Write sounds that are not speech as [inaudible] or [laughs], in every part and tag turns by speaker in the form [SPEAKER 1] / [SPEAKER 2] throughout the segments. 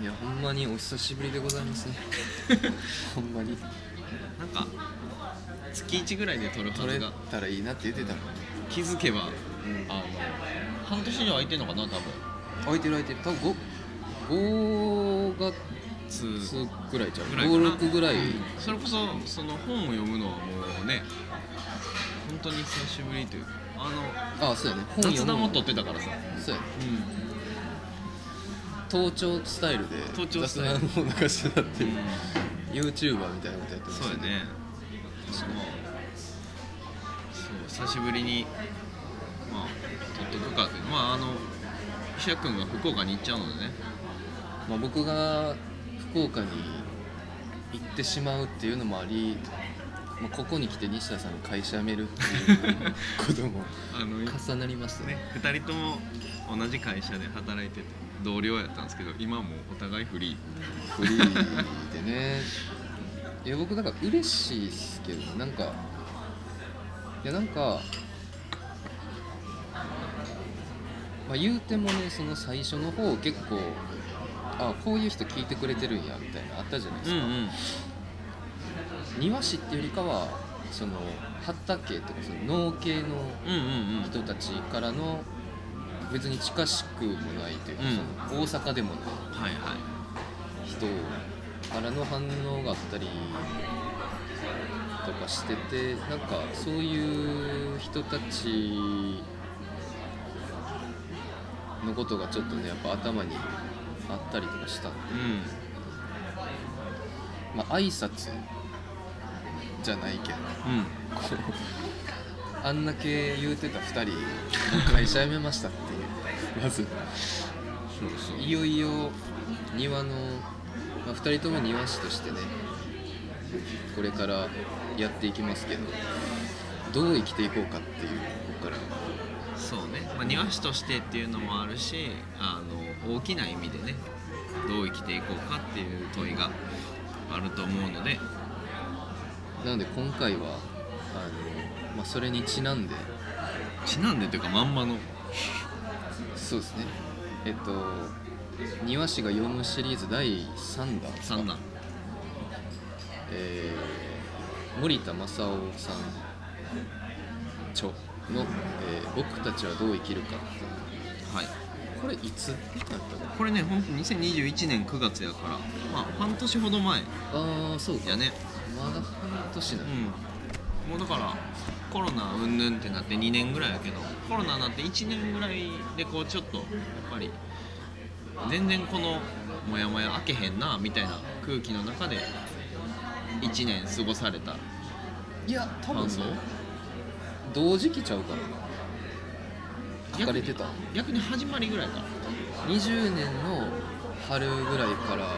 [SPEAKER 1] いやほんまにお久しぶりでございますね。[laughs] ほんまに。
[SPEAKER 2] なんか月1ぐらいで撮るは
[SPEAKER 1] 撮れ
[SPEAKER 2] ずが
[SPEAKER 1] たらいいなって言ってたの。に
[SPEAKER 2] 気づけば、
[SPEAKER 1] ん。
[SPEAKER 2] あの半年以上空いてんのかな多分。
[SPEAKER 1] 空いてる空いてる。多分5月
[SPEAKER 2] つ
[SPEAKER 1] ぐらいちゃう。
[SPEAKER 2] ぐらいかな。
[SPEAKER 1] 56ぐらい、
[SPEAKER 2] それこそその本を読むのはもうね本当に久しぶりというか。あの
[SPEAKER 1] ああそうやね。本読む
[SPEAKER 2] も撮ってたからさ。
[SPEAKER 1] そうやね。
[SPEAKER 2] う
[SPEAKER 1] 盗聴スタイルで
[SPEAKER 2] 盗聴スタイル。
[SPEAKER 1] を流してたって
[SPEAKER 2] ん、
[SPEAKER 1] いう、YouTuber みたいなことやってました
[SPEAKER 2] そうやね。そう久しぶりにまあ撮っとくかっていうまああの石田君が福岡に行っちゃうのでね。
[SPEAKER 1] まあ、僕が福岡に行ってしまうっていうのもあり、まあ、ここに来て西田さんが会社辞めるっていうことも [laughs] 重なりましたね。
[SPEAKER 2] ね2人とも同じ会社で働いてて同僚やったんですけど今もうお互いフリー。
[SPEAKER 1] フリーでね。いや僕だから嬉しいっすけどなんかいやなんかまあ言うてもねその最初の方結構あこういう人聞いてくれてるんやみたいなあったじゃないですか、
[SPEAKER 2] ん
[SPEAKER 1] 庭師っていうよりかはその畑とかその農系の
[SPEAKER 2] うんうんうん。
[SPEAKER 1] 人たちからの別に近しくもないというか、
[SPEAKER 2] うん。
[SPEAKER 1] 大阪でもない
[SPEAKER 2] はいはい。
[SPEAKER 1] 人からの反応があったりとかしててなんかそういう人たちのことがちょっとねやっぱ頭にあったりとかしたんで、
[SPEAKER 2] う
[SPEAKER 1] まあ挨拶じゃないけど
[SPEAKER 2] ん。うん
[SPEAKER 1] あんだけ言うてた2人会社辞めましたってまず
[SPEAKER 2] そう
[SPEAKER 1] いよいよ庭の、まあ、2人とも庭師としてねこれからやっていきますけどどう生きていこうかっていうここから。
[SPEAKER 2] そうね、まあ、庭師としてっていうのもあるしあの大きな意味でねどう生きていこうかっていう問いがあると思うので。
[SPEAKER 1] なので今回はあの、まあ、それにちなんで。
[SPEAKER 2] ちなんでというかまんまの
[SPEAKER 1] そうですね。えっと庭師が読むシリーズ第3弾。ですか
[SPEAKER 2] 三段
[SPEAKER 1] えー森田正夫さん著の、えー僕たちはどう生きるか」っていう。
[SPEAKER 2] はい。
[SPEAKER 1] これいつだったか
[SPEAKER 2] これね本当2021年9月やからまあ半年ほど前
[SPEAKER 1] なああそうか。
[SPEAKER 2] やね。
[SPEAKER 1] まだ半年な
[SPEAKER 2] うんんもうだからコロナうんぬんってなって2年ぐらいやけどコロナになって1年ぐらいでこうちょっとやっぱり全然このモヤモヤ開けへんなみたいな空気の中で1年過ごされた
[SPEAKER 1] いや多分
[SPEAKER 2] 感想？
[SPEAKER 1] 同時期ちゃうかな書かれてた
[SPEAKER 2] 逆に始まりぐらいか
[SPEAKER 1] 20年の春ぐらいから
[SPEAKER 2] あ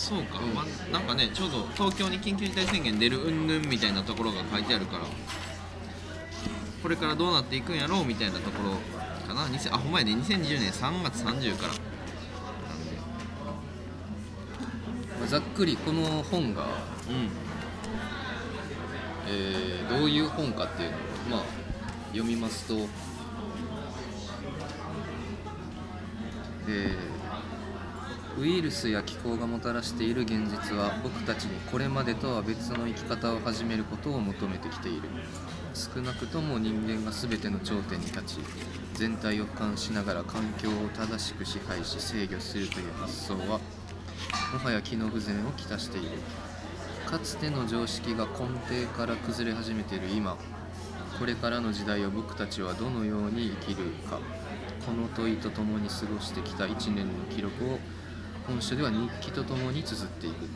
[SPEAKER 2] そうか、
[SPEAKER 1] うん。
[SPEAKER 2] まあ、なんかねちょうど東京に緊急事態宣言出るうんぬんみたいなところが書いてあるからこれからどうなっていくんやろうみたいなところかな。2000あほんまやね。2020年3月30から。なんで。
[SPEAKER 1] まあざっくりこの本が、
[SPEAKER 2] うん。
[SPEAKER 1] えーどういう本かっていうのをまあ読みますと。えーウイルスや気候がもたらしている現実は僕たちにこれまでとは別の生き方を始めることを求めてきている。少なくとも人間が全ての頂点に立ち全体を俯瞰しながら環境を正しく支配し制御するという発想はもはや機能不全をきたしている。かつての常識が根底から崩れ始めている。今これからの時代を僕たちはどのように生きるか。この問いとともに過ごしてきた1年の記録を本書では日記とともに綴っていく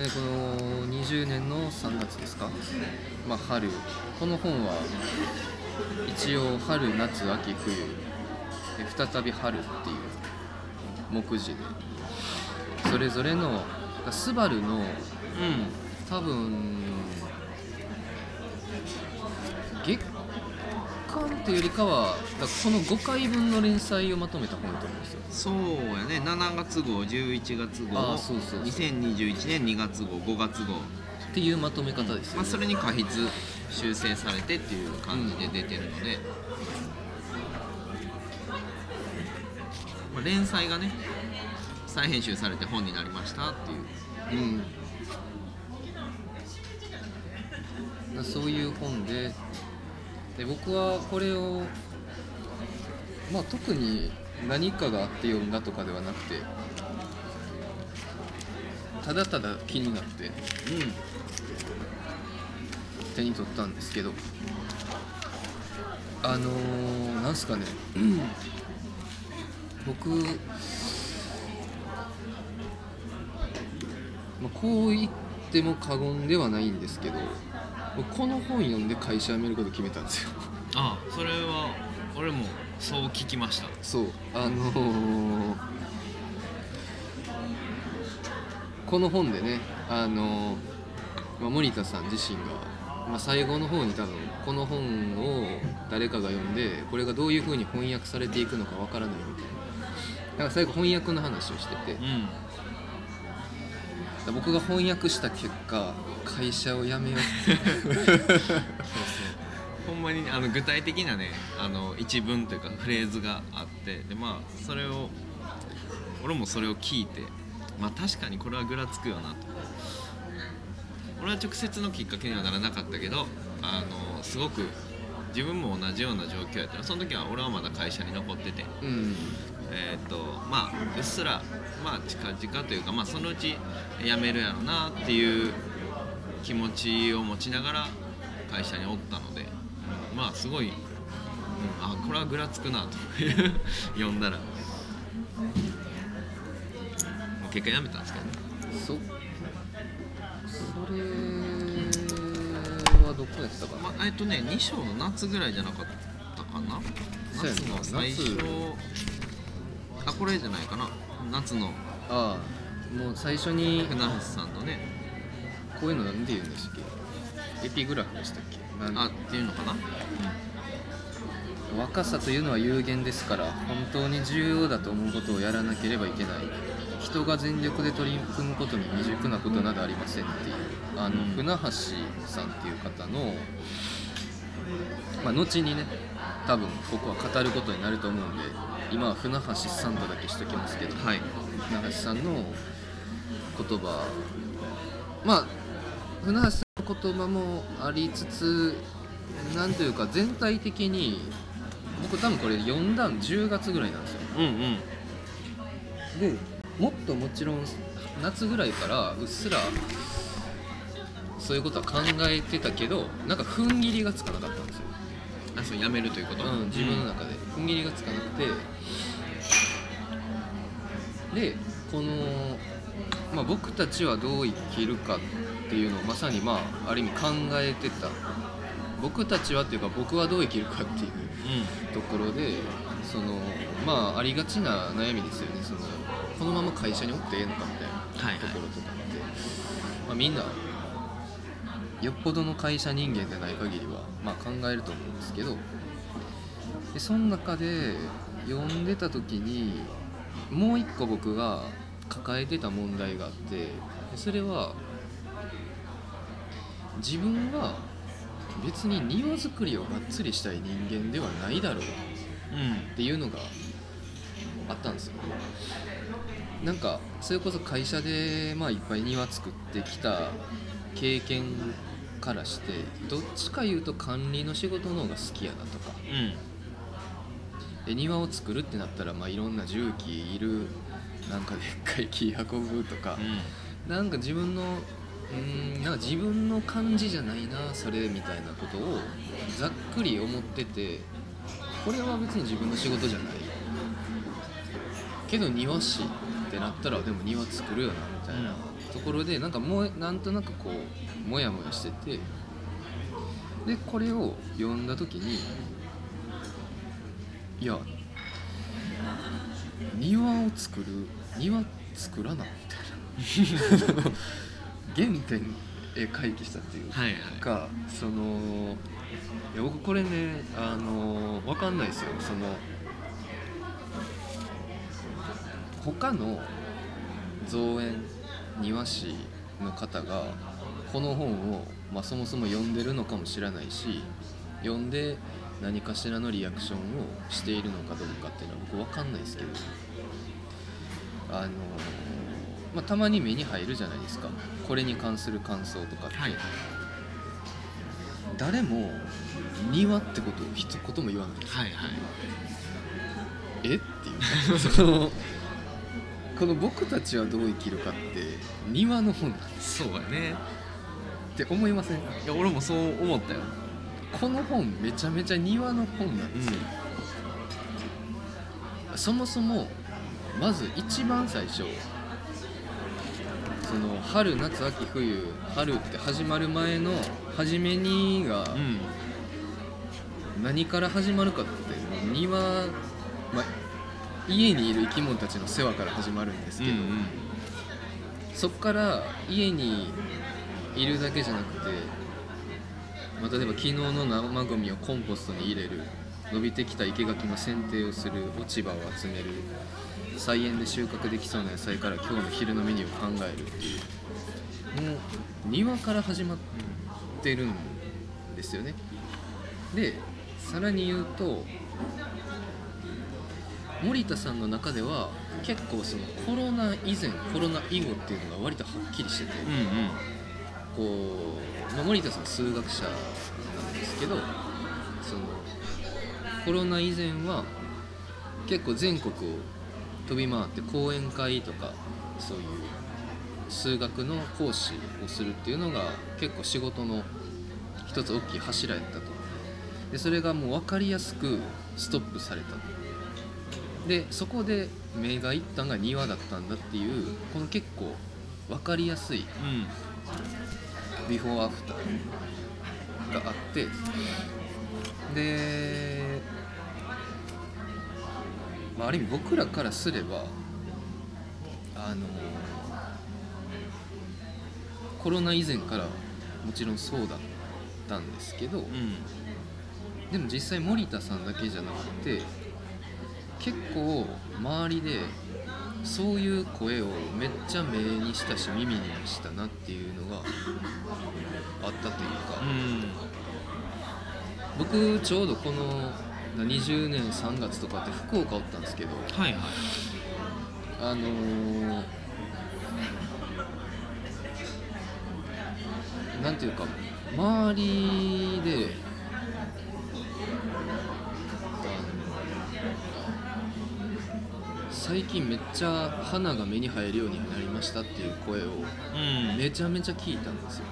[SPEAKER 1] でこの20年の3月ですか、まあ、春。この本は一応春夏秋冬。で再び春っていう目次で。それぞれのスバルの
[SPEAKER 2] うん。
[SPEAKER 1] 多分月間っていうよりかはだからこの5回分の連載をまとめた本だと思うんですよ。
[SPEAKER 2] そうやね。7月号11月号
[SPEAKER 1] そうそうそう。
[SPEAKER 2] 2021年2月号5月号、
[SPEAKER 1] っていうまとめ方ですよ、
[SPEAKER 2] まあ、それに過筆修正されてっていう感じで出てるので、まあ連載がね再編集されて本になりましたっていう。
[SPEAKER 1] うん。そういう本でで僕はこれをまあ特に何かがあって読んだとかではなくてただただ気になって手に取ったんですけどあのー、なんすかね。僕、まあ、こう言っても過言ではないんですけどこの本読んで会社辞めること決めたんですよ。
[SPEAKER 2] ああそれは俺もそう聞きました。
[SPEAKER 1] そう。あのーこの本でねあのーまあ、森田さん自身が、まあ、最後の方に多分この本を誰かが読んでこれがどういう風に翻訳されていくのかわからないみたいな。だから最後翻訳の話をしてて
[SPEAKER 2] うん
[SPEAKER 1] 僕が翻訳した結果会社を辞めよう [laughs]
[SPEAKER 2] ほんまにあの具体的なねあの一文というかフレーズがあってでまあそれを俺もそれを聞いてまあ確かにこれはぐらつくよなと。俺は直接のきっかけにはならなかったけどあのすごく自分も同じような状況やった。らその時は俺はまだ会社に残ってて。
[SPEAKER 1] うん
[SPEAKER 2] えーっとまあうっすらまあ近々というかまあそのうち辞めるやろなっていう気持ちを持ちながら会社におったのでまあすごい、うん、あこれはぐらつくなという [laughs] 読んだら。結果辞めたんですけどね。
[SPEAKER 1] そそれはどこでしたかな。
[SPEAKER 2] まあえっとね2章の夏ぐらいじゃなかったかな。夏の最初これじゃないかな。夏の。
[SPEAKER 1] ああ。もう最初に
[SPEAKER 2] 船橋さんのね。
[SPEAKER 1] こういうのなんて言うんでしたっけ？エピグラフでしたっけ？
[SPEAKER 2] あっていうのかな、
[SPEAKER 1] 若さというのは有限ですから本当に重要だと思うことをやらなければいけない。人が全力で取り組むことに未熟なことなどありませんっていう。あの、
[SPEAKER 2] うん。
[SPEAKER 1] 船橋さんっていう方の、まあ、後にね多分ここは語ることになると思うんで今は船橋さんとだけしときますけど
[SPEAKER 2] はい。
[SPEAKER 1] 船橋さんの言葉まあ船橋さんの言葉もありつつなんというか全体的に僕多分これ読んだん10月ぐらいなんですよ。
[SPEAKER 2] うんうん。
[SPEAKER 1] でもっともちろん夏ぐらいからうっすらそういうことは考えてたけどなんか踏ん切りがつかなかったんですよ、
[SPEAKER 2] あそうやめるということ、
[SPEAKER 1] うん、自分の中で。踏ん切りがつかなくてでこの、まあ、僕たちはどう生きるかっていうのをまさにまあある意味考えてた。僕たちはっていうか僕はどう生きるかっていう
[SPEAKER 2] う
[SPEAKER 1] ところでそのまあありがちな悩みですよね。そのこのまま会社におってええのかみたいな
[SPEAKER 2] はいはい。
[SPEAKER 1] ところとかって、まあ、みんなよっぽどの会社人間でない限りは、まあ、考えると思うんですけど。でその中で読んでた時にもう一個僕が抱えてた問題があってでそれは自分は別に庭作りをがっつりしたい人間ではないだろうっていうのがあったんですよ。なんかそれこそ会社でまあいっぱい庭作ってきた経験からしてどっちか言うと管理の仕事の方が好きやなとか。
[SPEAKER 2] うん
[SPEAKER 1] で庭を作るってなったらまあいろんな重機いるなんかでっかい木運ぶとか、なんか自分のうーんなんか自分の感じじゃないなそれみたいなことをざっくり思っててこれは別に自分の仕事じゃない。けど庭師ってなったらでも庭作るよなみたいなところでなんかもうなんとなくこうモヤモヤしててでこれを読んだ時にいや庭を作る庭作らなみたいな。原点へ回帰したっていう
[SPEAKER 2] はいはい。
[SPEAKER 1] かそのいや僕これねあの分かんないですよ。その他の造園庭師の方がこの本を、まあ、そもそも読んでるのかもしれないし読んで何かしらのリアクションをしているのかどうかっていうのは僕分かんないですけど。あのまあ、たまに目に入るじゃないですか。これに関する感想とかって、
[SPEAKER 2] はい。
[SPEAKER 1] 誰も庭ってことを一言も言わない
[SPEAKER 2] はいはい。
[SPEAKER 1] え？っていう。[laughs] そのこの僕たちはどう生きるかって庭の本なんです
[SPEAKER 2] そうやね。
[SPEAKER 1] って思いません？
[SPEAKER 2] いや俺もそう思ったよ
[SPEAKER 1] この本めちゃめちゃ庭の本なんですよ、そもそもまず一番最初その春夏秋冬春って始まる前の初めにが
[SPEAKER 2] うん。
[SPEAKER 1] 何から始まるかって庭、まあ、家にいる生き物たちの世話から始まるんですけど、
[SPEAKER 2] うんうん。
[SPEAKER 1] そっから家にいるだけじゃなくて、まあ、例えば昨日の生ゴミをコンポストに入れる伸びてきた生垣の剪定をする落ち葉を集める。菜園で収穫できそうな野菜から今日の昼のメニューを考える。っていうもう庭から始まってるんですよね。でさらに言うと森田さんの中では結構そのコロナ以前コロナ以後っていうのが割とはっきりしてて、
[SPEAKER 2] うんうん。
[SPEAKER 1] こう、まあ、森田さん数学者なんですけどそのコロナ以前は結構全国を飛び回って講演会とかそういう数学の講師をするっていうのが結構仕事の一つ大きい柱やったと。でそれがもう分かりやすくストップされたでそこで目がいったんが庭だったんだっていうこの結構分かりやすい
[SPEAKER 2] うん。
[SPEAKER 1] ビフォーアフターがあってで、まあ、ある意味僕らからすればあのコロナ以前からもちろんそうだったんですけど
[SPEAKER 2] うん。
[SPEAKER 1] でも実際森田さんだけじゃなくて結構周りでそういう声をめっちゃ目にしたし耳にしたなっていうのがあったというか、
[SPEAKER 2] うん。
[SPEAKER 1] 僕ちょうどこの20年3月とかって福岡おったんですけど
[SPEAKER 2] はいはい。
[SPEAKER 1] あのーなんていうか周りであの最近めっちゃ花が目に入るようになりましたっていう声を
[SPEAKER 2] うん。
[SPEAKER 1] めちゃめちゃ聞いたんですよ。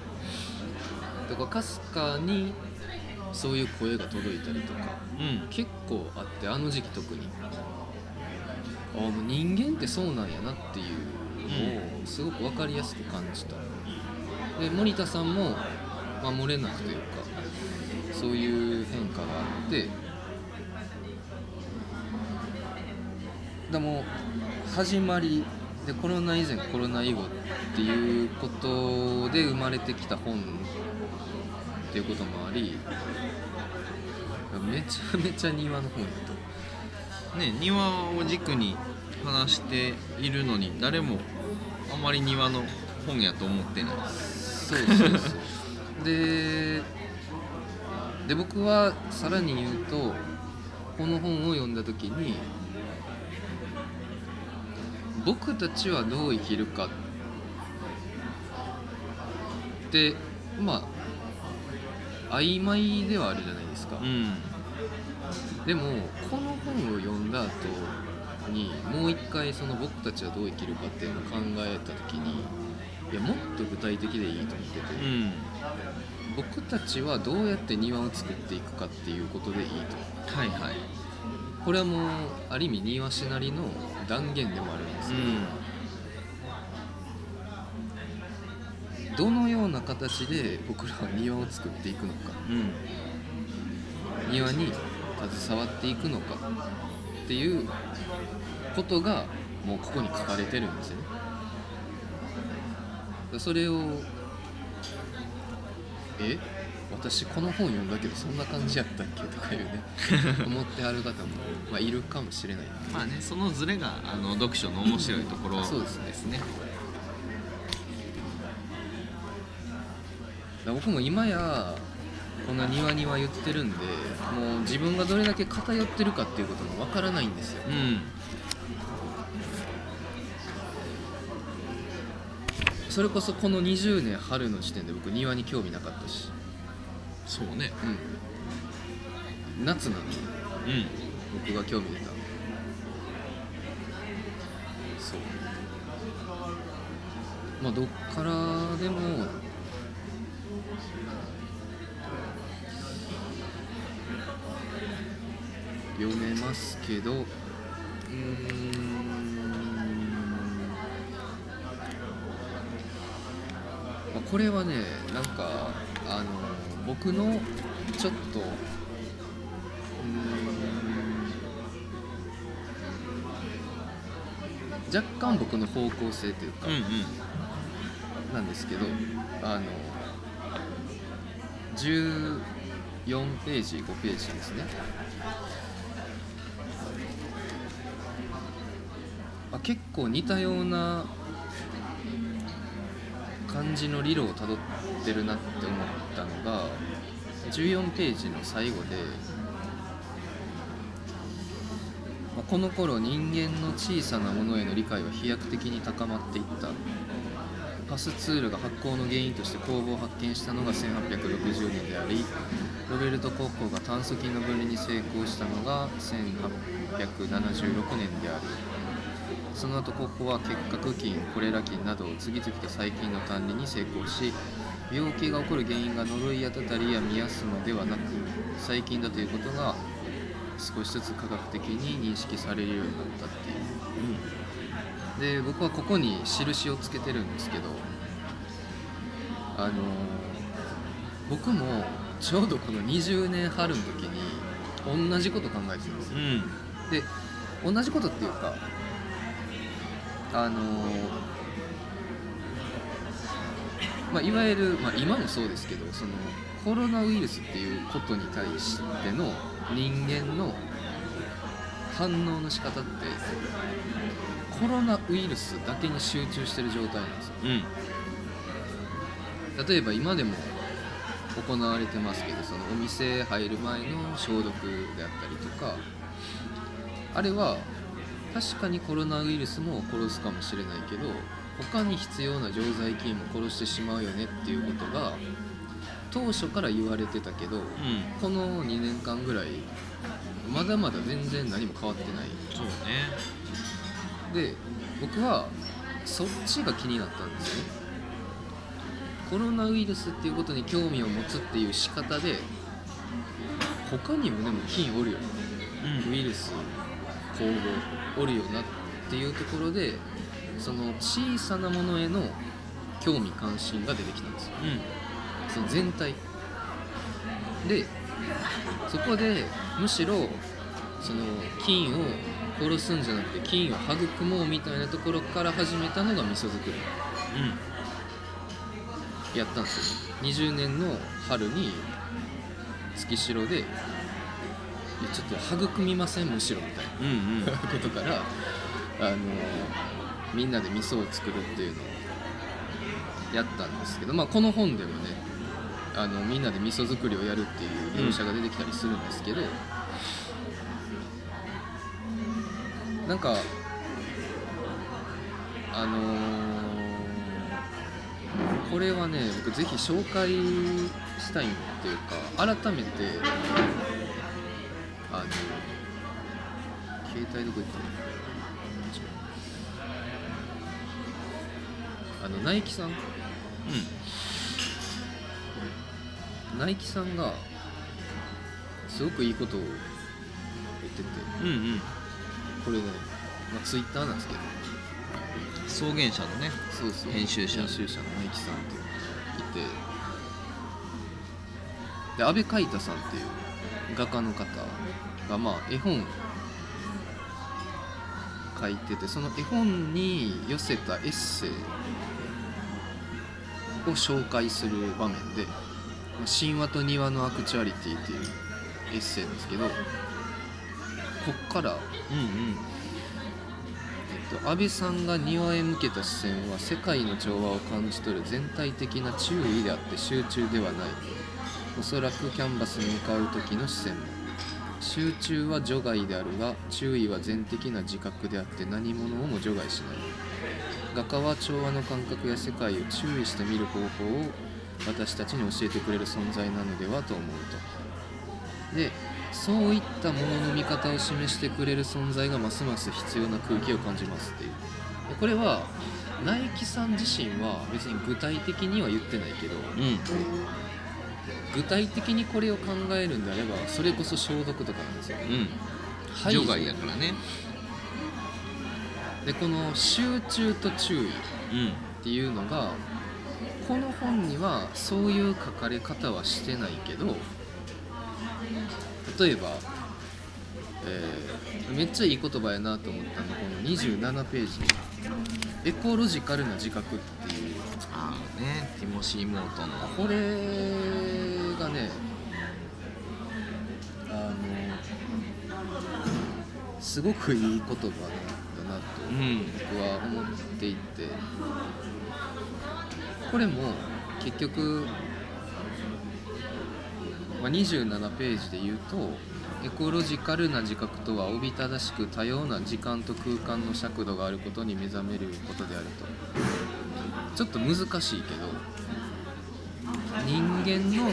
[SPEAKER 1] だからかすかにそういう声が届いたりとか
[SPEAKER 2] うん。
[SPEAKER 1] 結構あってあの時期特に。あもう人間ってそうなんやなっていうのをすごく分かりやすく感じた。で森田さんも守れなくというかそういう変化があってでも始まりでコロナ以前コロナ以後っていうことで生まれてきた本っていうこともありめちゃめちゃ庭の本やと
[SPEAKER 2] ね庭を軸に話しているのに誰もあまり庭の本やと思ってない。
[SPEAKER 1] そうそうそう。でで僕はさらに言うとこの本を読んだ時に僕たちはどう生きるかってまあ曖昧ではあるじゃないですか、
[SPEAKER 2] うん。
[SPEAKER 1] でもこの本を読んだ後にもう一回その僕たちはどう生きるかっていうのを考えた時にいやもっと具体的でいいと思ってて、
[SPEAKER 2] うん。
[SPEAKER 1] 僕たちはどうやって庭を作っていくかっていうことでいいと。
[SPEAKER 2] はいはい。
[SPEAKER 1] これはもうある意味庭師なりの断言でもあるんです
[SPEAKER 2] う
[SPEAKER 1] けど、
[SPEAKER 2] ん。
[SPEAKER 1] どのような形で僕らは庭を作っていくのか
[SPEAKER 2] うん。
[SPEAKER 1] 庭に携わっていくのかっていうことがもうここに書かれてるんですよね。それをえ？私この本読んだけどそんな感じやったっけとかいうね思ってはる方も、まあ、いるかもしれない。
[SPEAKER 2] まあねそのズレがあの読書の面白いところ
[SPEAKER 1] そうですね。
[SPEAKER 2] ですね
[SPEAKER 1] 僕も今やこんな庭には言ってるんでもう自分がどれだけ偏ってるかっていうこともわからないんですよ。
[SPEAKER 2] うん。
[SPEAKER 1] それこそこの20年春の時点で僕庭に興味なかったし、
[SPEAKER 2] そうね。
[SPEAKER 1] うん、夏なの？に
[SPEAKER 2] うん。
[SPEAKER 1] 僕が興味出た。そう。まあどっからでも読めますけどうーん、まあ、これはねなんかあの僕のちょっとうーん若干僕の方向性というか、なんですけどあの14ページ5ページですね。あ結構似たような感じの理論をたどってるなって思ったのが14ページの最後でまあこの頃人間の小さなものへの理解は飛躍的に高まっていった。パスツールが発光の原因として工房を発見したのが1860年でありロベルト・コッホが炭疽菌の分離に成功したのが1876年であるその後コッホは結核菌コレラ菌などを次々と細菌の管理に成功し病気が起こる原因が呪いやたたりやミヤスマではなく細菌だということが少しずつ科学的に認識されるようになったっていう。で僕はここに印をつけてるんですけどあの僕もちょうどこの20年春の時に同じこと考えてたんですよ。
[SPEAKER 2] うん。
[SPEAKER 1] で同じことっていうかあのまあ、いわゆる、まあ、今もそうですけどそのコロナウイルスっていうことに対しての人間の反応の仕方ってコロナウイルスだけに集中してる状態なんですよ。
[SPEAKER 2] うん。
[SPEAKER 1] 例えば今でも行われてますけどそのお店入る前の消毒であったりとかあれは確かにコロナウイルスも殺すかもしれないけど他に必要な常在菌も殺してしまうよねっていうことが当初から言われてたけど
[SPEAKER 2] うん。
[SPEAKER 1] この2年間ぐらいまだまだ全然何も変わってない。
[SPEAKER 2] そうね。
[SPEAKER 1] で僕はそっちが気になったんですよね。コロナウイルスっていうことに興味を持つっていう仕方で他にもでも菌おるよね。
[SPEAKER 2] うん。
[SPEAKER 1] ウイルス光合おるよなっていうところでその小さなものへの興味関心が出てきたんですよ。
[SPEAKER 2] うん。
[SPEAKER 1] その全体。でそこでむしろその菌を殺すんじゃなくて菌を育もうみたいなところから始めたのが味噌作り。やったんですよね。20年の春に月城でちょっと育みませんむしろみたい
[SPEAKER 2] うんうんうん。
[SPEAKER 1] な [laughs] ことからあのみんなで味噌を作るっていうのをやったんですけど、まあ、この本でもねあのみんなで味噌作りをやるっていう描写が出てきたりするんですけど、なんかあのーこれはね僕ぜひ紹介したいっていうか改めてあの携帯どこ行ったの？のナイキさん。ナイキさんがすごくいいことを言ってて。
[SPEAKER 2] うんうん。うん
[SPEAKER 1] これね、まあ、ツイッターなんですけど。
[SPEAKER 2] 草原社のね
[SPEAKER 1] そうそう。
[SPEAKER 2] 編集者。
[SPEAKER 1] 編集者のナイキさんっていうのがいて。で阿部海太さんっていう画家の方がまあ絵本書いててその絵本に寄せたエッセイを紹介する場面で「まあ神話と庭のアクチュアリティ」っていうエッセイなんですけどこっから
[SPEAKER 2] うんうん。
[SPEAKER 1] えっと、安倍さんが庭へ向けた視線は世界の調和を感じ取る全体的な注意であって集中ではない。おそらくキャンバスに向かう時の視線。も集中は除外であるが注意は全的な自覚であって何者をも除外しない画家は調和の感覚や世界を注意して見る方法を私たちに教えてくれる存在なのではと思うと。でそういったものの見方を示してくれる存在がますます必要な空気を感じますっていう。でこれはナイキさん自身は別に具体的には言ってないけど
[SPEAKER 2] うん。
[SPEAKER 1] 具体的にこれを考えるんであればそれこそ消毒とかなんですよ
[SPEAKER 2] うん。
[SPEAKER 1] 除
[SPEAKER 2] 外やからね
[SPEAKER 1] でこの集中と注意っ
[SPEAKER 2] うん
[SPEAKER 1] ていうのがこの本にはそういう書かれ方はしてないけど例えば、えーめっちゃいい言葉やなと思ったのがこの27ページに「エコロジカルな自覚」っていう。
[SPEAKER 2] ああねティモシー・モートンの。
[SPEAKER 1] これがねあのすごくいい言葉なんだなと
[SPEAKER 2] うん
[SPEAKER 1] 僕は思っていて。これも結局、まあ、27ページで言うとエコロジカルな自覚とはおびただしく多様な時間と空間の尺度があることに目覚めることであると。ちょっと難しいけど人間の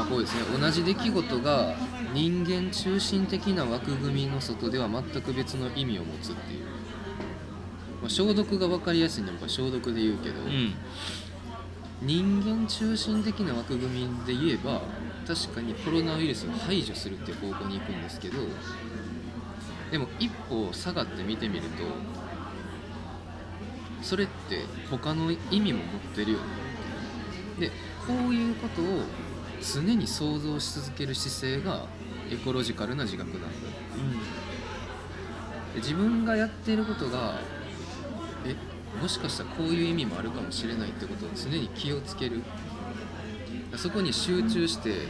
[SPEAKER 1] あこうですね。同じ出来事が人間中心的な枠組みの外では全く別の意味を持つっていう、まあ、消毒が分かりやすいのは消毒で言うけど、
[SPEAKER 2] うん。
[SPEAKER 1] 人間中心的な枠組みで言えば確かにコロナウイルスを排除するっていう方向に行くんですけどでも一歩下がって見てみるとそれって他の意味も持ってるよねでこういうことを常に想像し続ける姿勢がエコロジカルな自覚なんだ。で自分がやっていることがえもしかしたらこういう意味もあるかもしれないってことを常に気をつける。そこに集中して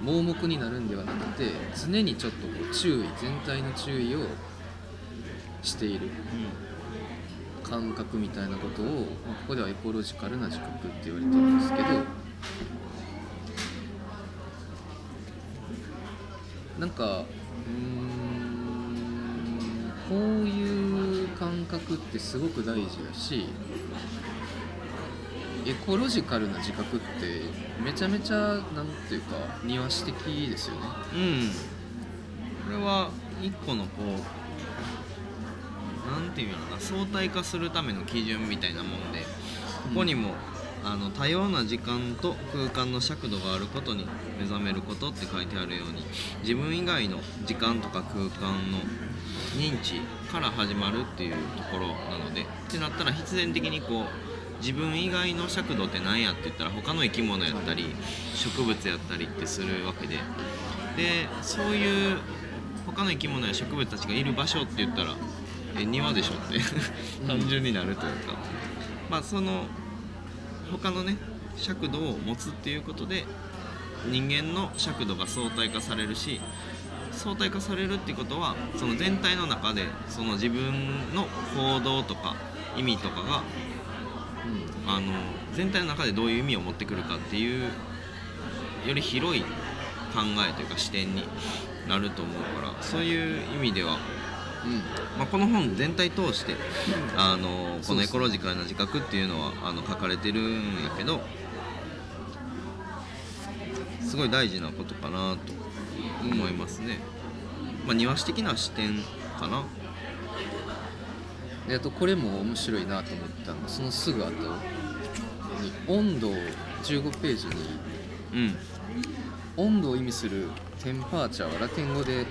[SPEAKER 1] 盲目になるんではなくて常にちょっとこう注意全体の注意をしている感覚みたいなことを、まあここではエコロジカルな自覚って言われてるんですけどなんかうんこういう感覚ってすごく大事だしエコロジカルな自覚ってめちゃめちゃなんていうか庭師的ですよね。
[SPEAKER 2] うん。これは一個のこうなんていうのかな相対化するための基準みたいなもんでここにも、あの多様な時間と空間の尺度があることに目覚めることって書いてあるように自分以外の時間とか空間の認知から始まるっていうところなのでってなったら必然的にこう自分以外の尺度って何やって言ったら他の生き物やったり植物やったりってするわけで。でそういう他の生き物や植物たちがいる場所って言ったらえ庭でしょって。単純になるというか、まあその他のね尺度を持つっていうことで人間の尺度が相対化されるし相対化されるっていうことはその全体の中でその自分の行動とか意味とかがあの全体の中でどういう意味を持ってくるかっていうより広い考えというか視点になると思うからそういう意味では、まあ、この本全体通してあのこのエコロジカルな自覚っていうのはあの書かれてるんやけどすごい大事なことかなと思いますね。まあ、庭師的な視点かな。
[SPEAKER 1] であとこれも面白いなと思ったのがそのすぐ後に温度を15ページに
[SPEAKER 2] うん
[SPEAKER 1] 温度を意味するテンパーチャーはラテン語で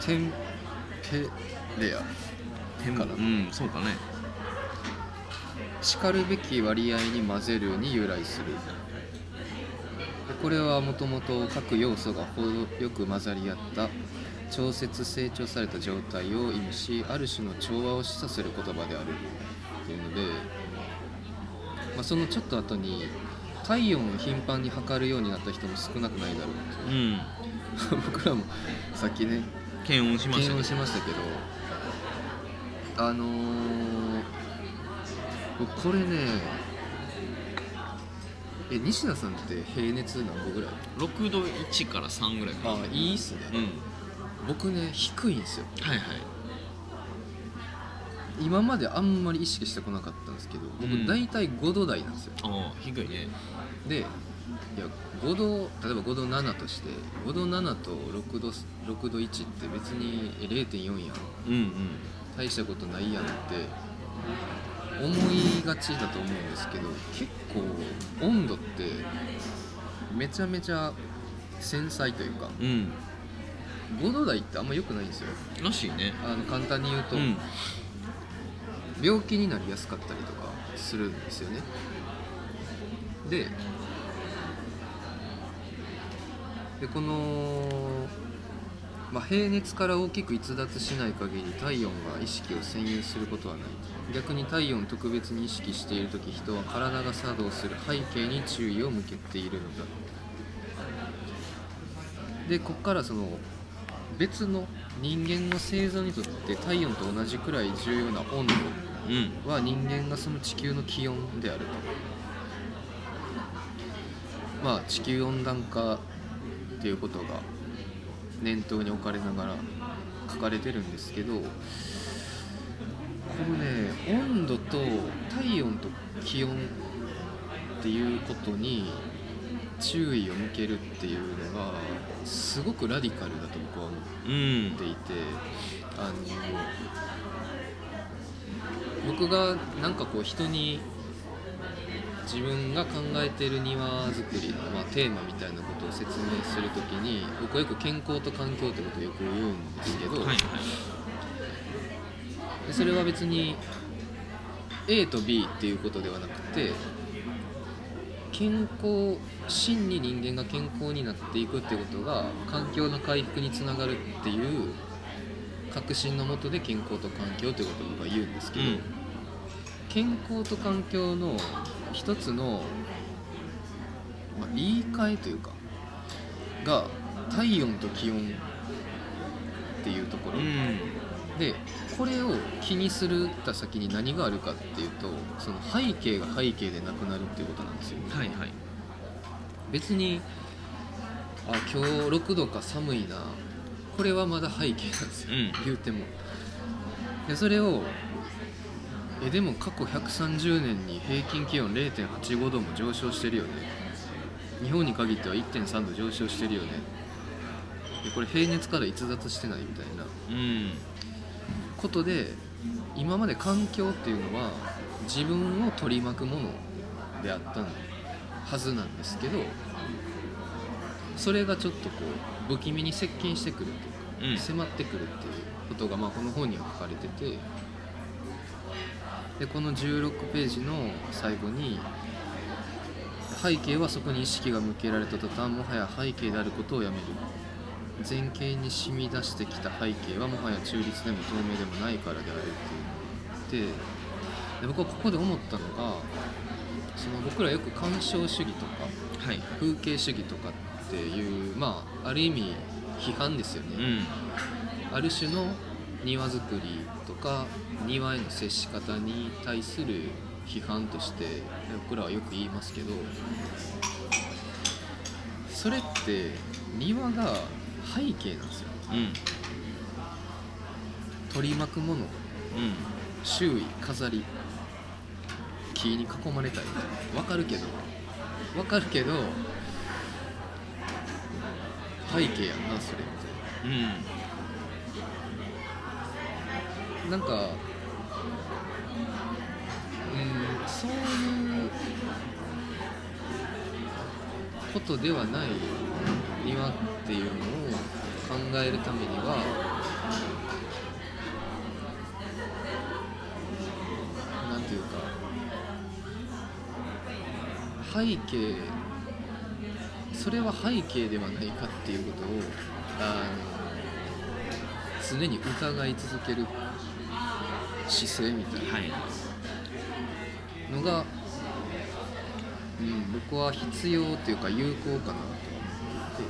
[SPEAKER 1] テンペレアかな
[SPEAKER 2] うんそうかね。
[SPEAKER 1] しかるべき割合に混ぜるに由来するでこれはもともと各要素が程よく混ざり合った調節成長された状態を意味しある種の調和を示唆する言葉であるっていうので、まあ、そのちょっと後に体温を頻繁に測るようになった人も少なくないだろう
[SPEAKER 2] うん。
[SPEAKER 1] と [laughs] 僕らもさっきね
[SPEAKER 2] 検温しました
[SPEAKER 1] 検温
[SPEAKER 2] けど
[SPEAKER 1] しましたけどあのー、僕これねえ西田さんって平熱何度ぐらい
[SPEAKER 2] ？6度1から3ぐらいかな。
[SPEAKER 1] あいいっすね、
[SPEAKER 2] うん。
[SPEAKER 1] 僕ね低いんですよ。
[SPEAKER 2] はいはい。
[SPEAKER 1] 今まであんまり意識してこなかったんですけど僕
[SPEAKER 2] うん。
[SPEAKER 1] 大体5度台なんですよ、
[SPEAKER 2] ああ低いね。
[SPEAKER 1] でいや5度例えば5度7として5度7と6度6度1って別にえ0.4やん。
[SPEAKER 2] うんうん。
[SPEAKER 1] 大したことないやんって。思いがちだと思うんですけど結構温度ってめちゃめちゃ繊細というか
[SPEAKER 2] うん。
[SPEAKER 1] 5度台ってあんま良くないんですよ。
[SPEAKER 2] らしいね。
[SPEAKER 1] あの簡単に言うと、
[SPEAKER 2] うん。
[SPEAKER 1] 病気になりやすかったりとかするんですよね。ででこの、まあ、平熱から大きく逸脱しない限り体温が意識を占有することはない。逆に体温を特別に意識している時人は体が作動する背景に注意を向けているのだ。でここからその別の人間の生存にとって体温と同じくらい重要な温度
[SPEAKER 2] うん。
[SPEAKER 1] は人間がその地球の気温であると。まあ地球温暖化っていうことが念頭に置かれながら書かれてるんですけどこのね温度と体温と気温っていうことに注意を向けるっていうのがすごくラディカルだと僕は思
[SPEAKER 2] うん
[SPEAKER 1] っていてあの僕がなんかこう人に自分が考えてる庭作りの、まあ、テーマみたいなことを説明するときに僕はよく健康と環境ってことをよく言うんですけど、
[SPEAKER 2] はいはい。
[SPEAKER 1] でそれは別に A と B っていうことではなくて健康真に人間が健康になっていくっていうことが環境の回復につながるっていう確信のもとで健康と環境ということを僕は言うんですけど、
[SPEAKER 2] うん。
[SPEAKER 1] 健康と環境の一つの、まあ、言い換えというかが体温と気温っていうところ、
[SPEAKER 2] うん。
[SPEAKER 1] でこれを気にするった先に何があるかっていうとその背景が背景でなくなるっていうことなんですよ。
[SPEAKER 2] はいはい。
[SPEAKER 1] 別にあ今日6度か寒いな。これはまだ背景なんですよ、
[SPEAKER 2] うん。
[SPEAKER 1] 言うても。でそれをえでも過去130年に平均気温0.85度も上昇してるよね。日本に限っては1.3度上昇してるよね。でこれ平熱から逸脱してないみたいな。
[SPEAKER 2] うん。
[SPEAKER 1] ことで今まで環境っていうのは自分を取り巻くものであったはずなんですけどそれがちょっとこう不気味に接近してくるっていうか、
[SPEAKER 2] うん。
[SPEAKER 1] 迫ってくるっていうことが、まあ、この本には書かれててでこの16ページの最後に背景はそこに意識が向けられた途端もはや背景であることをやめる。前景に染み出してきた背景はもはや中立でも透明でもないからであるっていうので僕はここで思ったのがその僕らよく鑑賞主義とか
[SPEAKER 2] はい。
[SPEAKER 1] 風景主義とかっていうまあある意味批判ですよね、
[SPEAKER 2] うん。
[SPEAKER 1] ある種の庭作りとか庭への接し方に対する批判として僕らはよく言いますけどそれって庭が背景なんですよ。
[SPEAKER 2] うん。
[SPEAKER 1] 取り巻くもの。
[SPEAKER 2] うん。
[SPEAKER 1] 周囲飾り。木に囲まれたり。わかるけど。わかるけど背景やんなそれみたいな
[SPEAKER 2] うん
[SPEAKER 1] なんか、うん、そういうことではない庭っていうのを考えるためにはなんていうか背景それは背景ではないかっていうことをあの常に疑い続ける。姿勢みたい
[SPEAKER 2] はい。
[SPEAKER 1] なのが、うん、僕は必要というか有効かなとは思ってい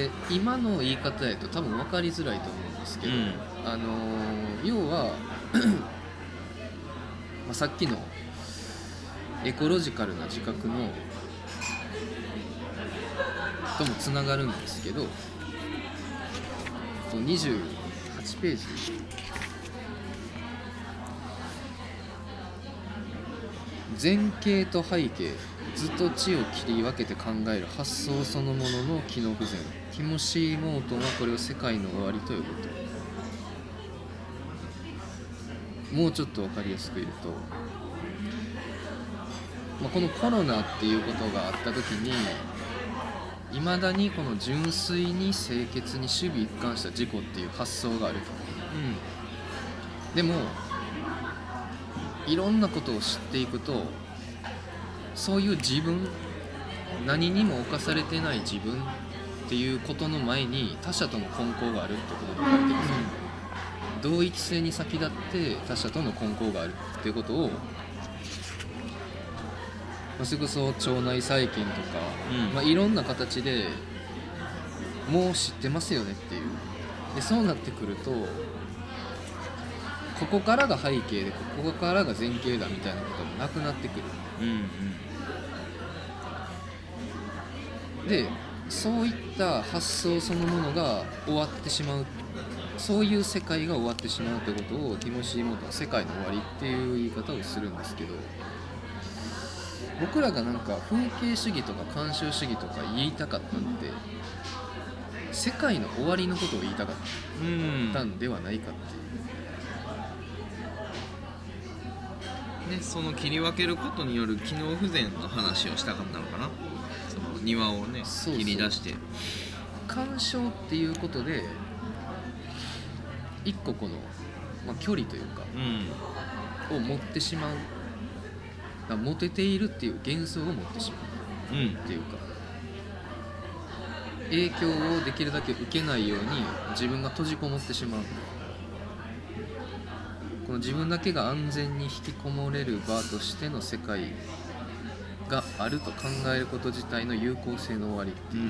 [SPEAKER 1] て。で今の言い方やと多分分かりづらいと思うんですけど、
[SPEAKER 2] うん。
[SPEAKER 1] あのー要は [clears throat] まあさっきのエコロジカルな自覚のともつながるんですけどと28ページ。前景と背景図と地を切り分けて考える発想そのものの機能不全。ティモシー・モートンはこれを世界の終わりと呼ぶと。もうちょっと分かりやすく言うと、まあ、このコロナっていうことがあった時にいまだにこの純粋に清潔に守備一貫した事故っていう発想がある。とでもいろんなことを知っていくとそういう自分何にも侵されてない自分っていうことの前に他者との混交があるってことが書いてるんですよ、同一性に先立って他者との混交があるっていうことを、まあ、それこそ腸内細菌とか、
[SPEAKER 2] うん。
[SPEAKER 1] まあ、いろんな形でもう知ってますよねっていう。でそうなってくるとここからが背景でここからが前景だみたいなこともなくなってくる。
[SPEAKER 2] うんうん。
[SPEAKER 1] でそういった発想そのものが終わってしまう。そういう世界が終わってしまうってことをティモシー・モートンは世界の終わりっていう言い方をするんですけど僕らがなんか風景主義とか慣習主義とか言いたかったのって世界の終わりのことを言いたかっ
[SPEAKER 2] うん。
[SPEAKER 1] たんではないかっていう。
[SPEAKER 2] でその切り分けることによる機能不全の話をしたかったのかな。その庭をね切り出して。
[SPEAKER 1] 鑑賞っていうことで一個この、まあ、距離というか
[SPEAKER 2] うん。
[SPEAKER 1] を持ってしまうだモテているっていう幻想を持ってしまう。
[SPEAKER 2] うん。
[SPEAKER 1] っていうか。影響をできるだけ受けないように自分が閉じこもってしまう。この自分だけが安全に引きこもれる場としての世界があると考えること自体の有効性の終わりって
[SPEAKER 2] う
[SPEAKER 1] い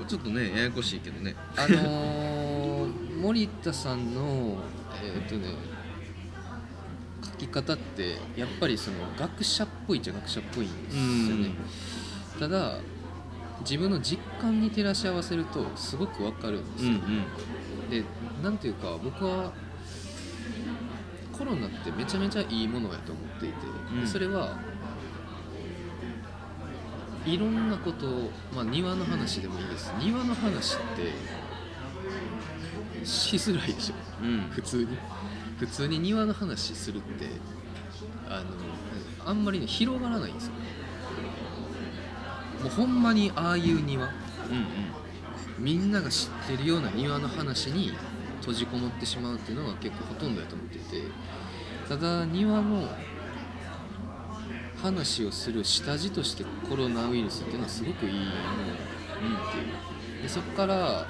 [SPEAKER 1] う、
[SPEAKER 2] ん。ちょっとねややこしいけどね。
[SPEAKER 1] あのー森田さんのえーっとね書き方ってやっぱりその学者っぽいっちゃ学者っぽいんですよね、ただ自分の実感に照らし合わせるとすごくわかるんですよ、
[SPEAKER 2] うんうん。
[SPEAKER 1] でなんていうか僕はコロナってめちゃめちゃいいものやと思っていて、
[SPEAKER 2] うん。
[SPEAKER 1] それはいろんなことを、まあ、庭の話でもいいです。庭の話ってしづらいでしょ。
[SPEAKER 2] うん。
[SPEAKER 1] 普通に普通に庭の話するってあのあんまりね広がらないんですよ。もうほんまにああいう庭。
[SPEAKER 2] うん
[SPEAKER 1] みんなが知ってるような庭の話に閉じこもってしまうっていうのが結構ほとんどだと思っていてただ庭の話をする下地としてコロナウイルスっていうのはすごくいいものだっていう。でそこから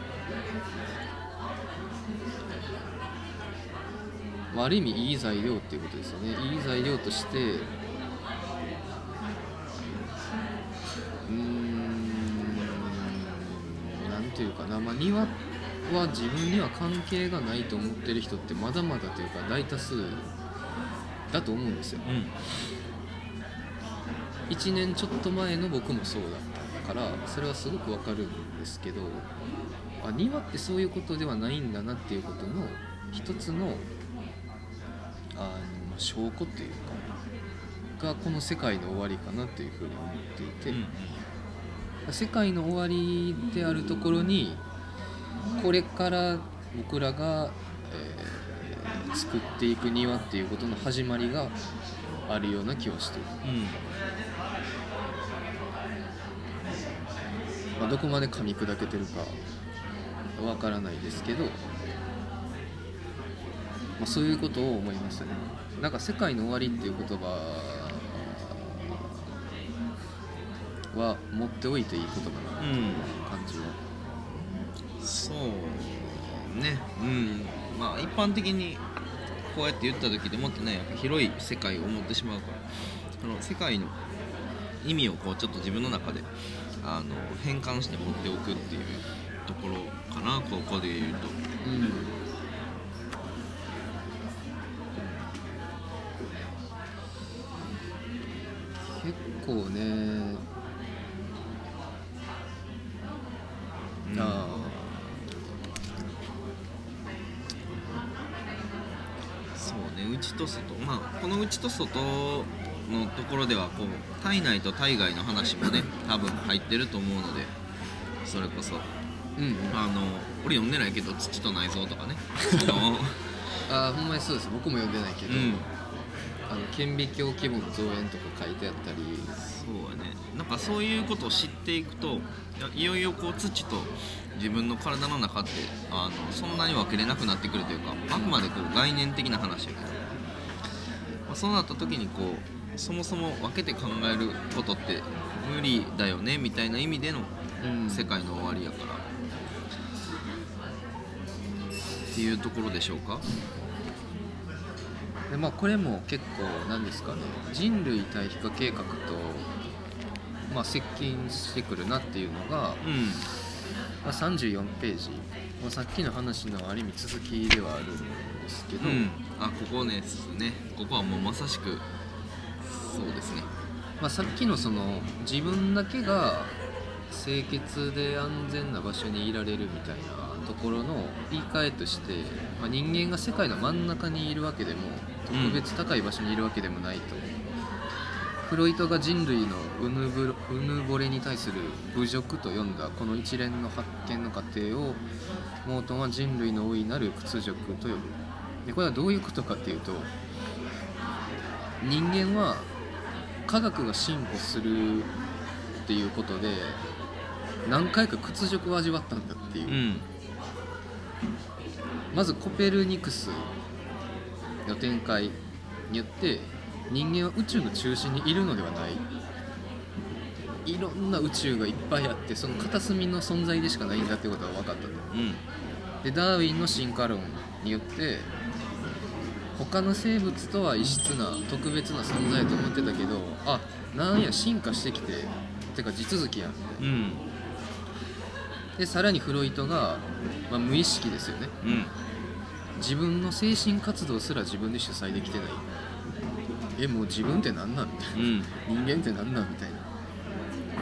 [SPEAKER 1] まあある意味いい材料っていうことですよね。いい材料としてうーんなんていうかな、まあ、庭は自分には関係がないと思ってる人ってまだまだというか大多数だと思うんですよ。
[SPEAKER 2] うん。
[SPEAKER 1] 1年ちょっと前の僕もそうだったからそれはすごくわかるんですけどあ庭ってそういうことではないんだなっていうことの一つのあの証拠っていうかがこの世界の終わりかなっていうふうに思っていて、
[SPEAKER 2] うん
[SPEAKER 1] 世界の終わりであるところにこれから僕らが、えー作っていく庭っていうことの始まりがあるような気はしている、
[SPEAKER 2] うん。
[SPEAKER 1] まあ、どこまで噛み砕けてるかわからないですけど、まあ、そういうことを思いましたね。なんか「世界の終わり」っていう言葉は持っておいていい言葉だなという感じは、
[SPEAKER 2] そうね。うん。まあ一般的にこうやって言った時でもっとねやっぱ広い世界を思ってしまうから。その世界の意味をこうちょっと自分の中であの変換して持っておくっていうところかなここで言うと。
[SPEAKER 1] うん構
[SPEAKER 2] ね、うん、あそうね内と外。まあこの内と外のところではこう体内と体外の話もね多分入ってると思うのでそれこそ、
[SPEAKER 1] うん、
[SPEAKER 2] あの俺読んでないけど土と内臓とかね。[laughs]
[SPEAKER 1] あほんまにそうです。僕も読んでないけど、
[SPEAKER 2] うん。
[SPEAKER 1] あの顕微鏡規模の造園とか書いてあったり。
[SPEAKER 2] そうやね。なんかそういうことを知っていくといよいよこう土と自分の体の中ってあのそんなに分けれなくなってくるというかあくまでこう概念的な話やけど、まあ、そうなった時にこうそもそも分けて考えることって無理だよねみたいな意味での
[SPEAKER 1] うん。
[SPEAKER 2] 世界の終わりやから、っていうところでしょうか？
[SPEAKER 1] でまあこれも結構なんですかね。人類対比化計画と、まあ、接近してくるなっていうのが、
[SPEAKER 2] うん。
[SPEAKER 1] まあ、34ページ、まあ、さっきの話のある意味続きではあるんですけど、
[SPEAKER 2] うん。あここねね。ここはもうまさしくそうですね。
[SPEAKER 1] まあ、さっきのその自分だけが清潔で安全な場所にいられるみたいなところの言い換えとして、まあ、人間が世界の真ん中にいるわけでも特別高い場所にいるわけでもないと、フロイトが人類のうぬぶうぬぼれに対する侮辱と呼んだこの一連の発見の過程をモートンは人類の大いなる屈辱と呼ぶ。でこれはどういうことかっていうと人間は科学が進歩するっていうことで何回か屈辱を味わったんだっていう、
[SPEAKER 2] うん。
[SPEAKER 1] まずコペルニクスの展開によって人間は宇宙の中心にいるのではない。いろんな宇宙がいっぱいあってその片隅の存在でしかないんだってことが分かったと。
[SPEAKER 2] うん。
[SPEAKER 1] でダーウィンの進化論によって他の生物とは異質な特別な存在と思ってたけどあなんや進化してきててか地続きやんみたいな
[SPEAKER 2] うん
[SPEAKER 1] でさらにフロイトが、まあ、無意識ですよね。
[SPEAKER 2] うん。
[SPEAKER 1] 自分の精神活動すら自分で主催できてない。えもう自分って何なんみたいな。
[SPEAKER 2] うん。
[SPEAKER 1] 人間って何なんみたいな。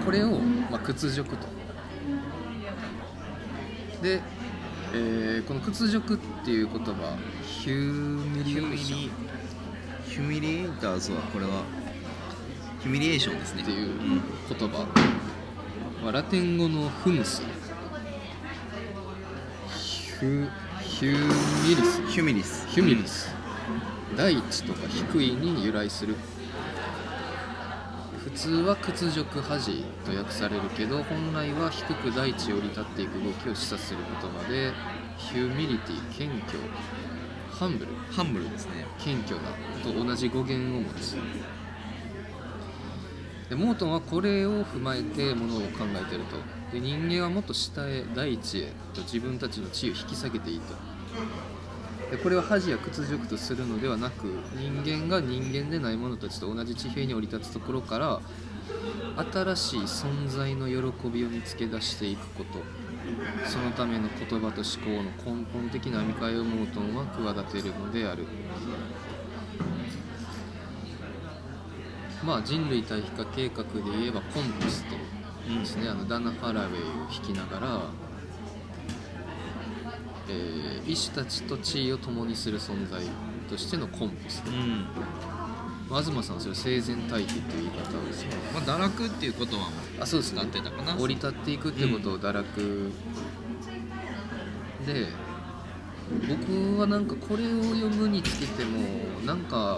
[SPEAKER 1] これを、まあ、屈辱と。で、えーこの屈辱っていう言葉ヒューミリエーション
[SPEAKER 2] ヒュミリエーターズはこれはヒュミリエーションですね。
[SPEAKER 1] っていう言葉、まあ、ラテン語のフムス。ヒュヒューミリス。
[SPEAKER 2] ヒュミリス。
[SPEAKER 1] ヒュミリス。大地とか低いに由来する。普通は屈辱恥と訳されるけど本来は低く大地を降り立っていく動きを示唆する言葉でヒューミリティ謙虚ハンブル。
[SPEAKER 2] ハンブルですね。
[SPEAKER 1] 謙虚なと同じ語源を持つ。でモートンはこれを踏まえてものを考えてるとで人間はもっと下へ大地へと自分たちの地位を引き下げていいと。でこれは恥や屈辱とするのではなく人間が人間でない者たちと同じ地平に降り立つところから新しい存在の喜びを見つけ出していくこと。そのための言葉と思考の根本的な編み替えをモートンは企てるのである。まあ人類対比化計画で言えばコンポスト。ですね、あのダナ・ハラウェイを弾きながら、えー医師たちと地位を共にする存在としてのコンポスト、
[SPEAKER 2] うん。
[SPEAKER 1] まあ東さんはそれ生前退避っていう言い方を
[SPEAKER 2] まあ堕落っていうことは
[SPEAKER 1] あそうです。ね
[SPEAKER 2] なってたかな。
[SPEAKER 1] 降り立っていくってことを堕落、で僕はなんかこれを読むにつけてもなんか